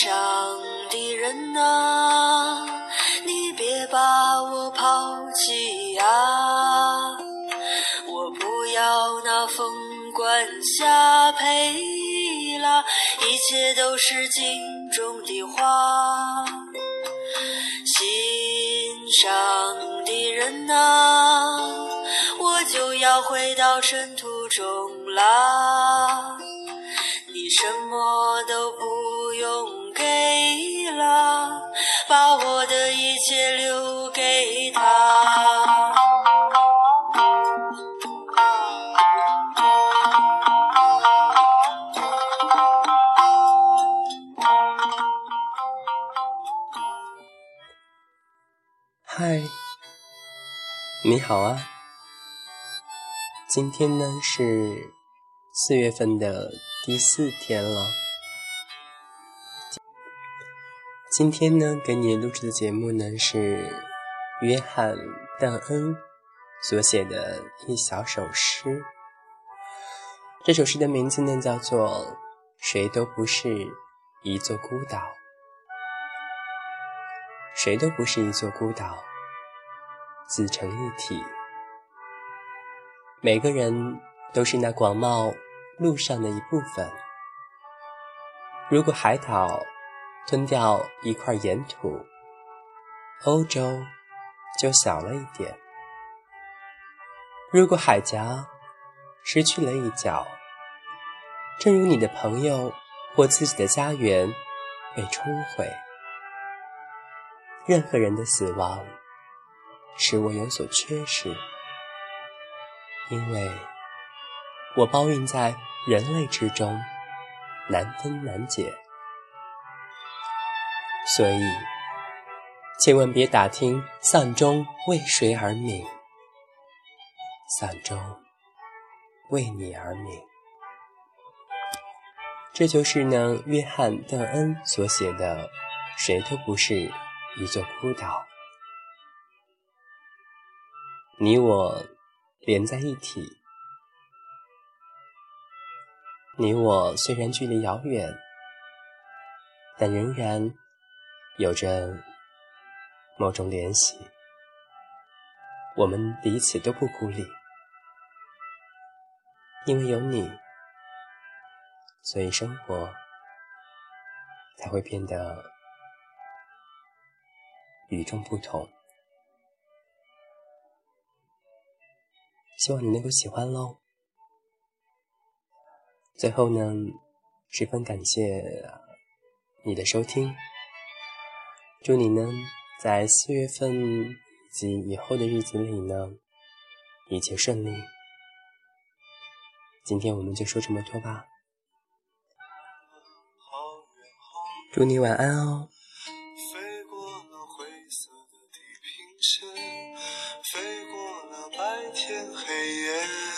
上的人啊，你别把我抛弃啊！我不要那凤冠霞帔啦，一切都是镜中的花。心上的人啊，我就要回到尘土中啦。你什么都不用给了，把我的一切留给他。嗨，你好啊！今天呢是四月份的第四天了。今天呢给你录制的节目呢是约翰·邓恩所写的一小首诗。这首诗的名字呢叫做《谁都不是一座孤岛》。谁都不是一座孤岛，自成一体。每个人都是那广袤路上的一部分。如果海岛吞掉一块岩土，欧洲就小了一点；如果海峡失去了一角，正如你的朋友或自己的家园被冲毁。任何人的死亡使我有所缺失，因为我包蕴在人类之中，难分难解。所以，千万别打听丧钟为谁而鸣，丧钟为你而鸣。这就是呢，约翰·邓恩所写的《谁都不是》。一座孤岛，你我连在一起。你我虽然距离遥远，但仍然有着某种联系。我们彼此都不孤立，因为有你，所以生活才会变得。与众不同，希望你能够喜欢喽。最后呢，十分感谢你的收听，祝你呢在四月份及以后的日子里呢一切顺利。今天我们就说这么多吧，祝你晚安哦。飞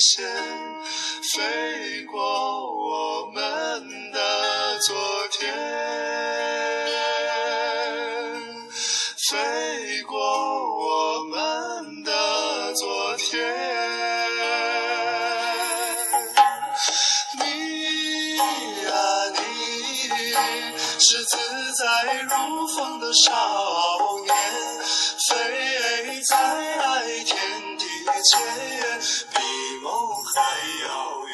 线。飞过我们的昨天，飞过我们的昨天。你呀，你是自在如风的少年，飞在天地间，比梦还遥远。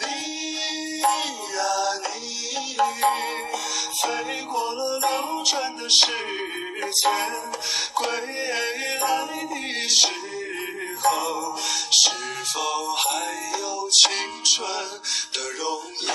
你呀你。飞过了流转的时间，归来的时候，是否还有青春的容颜？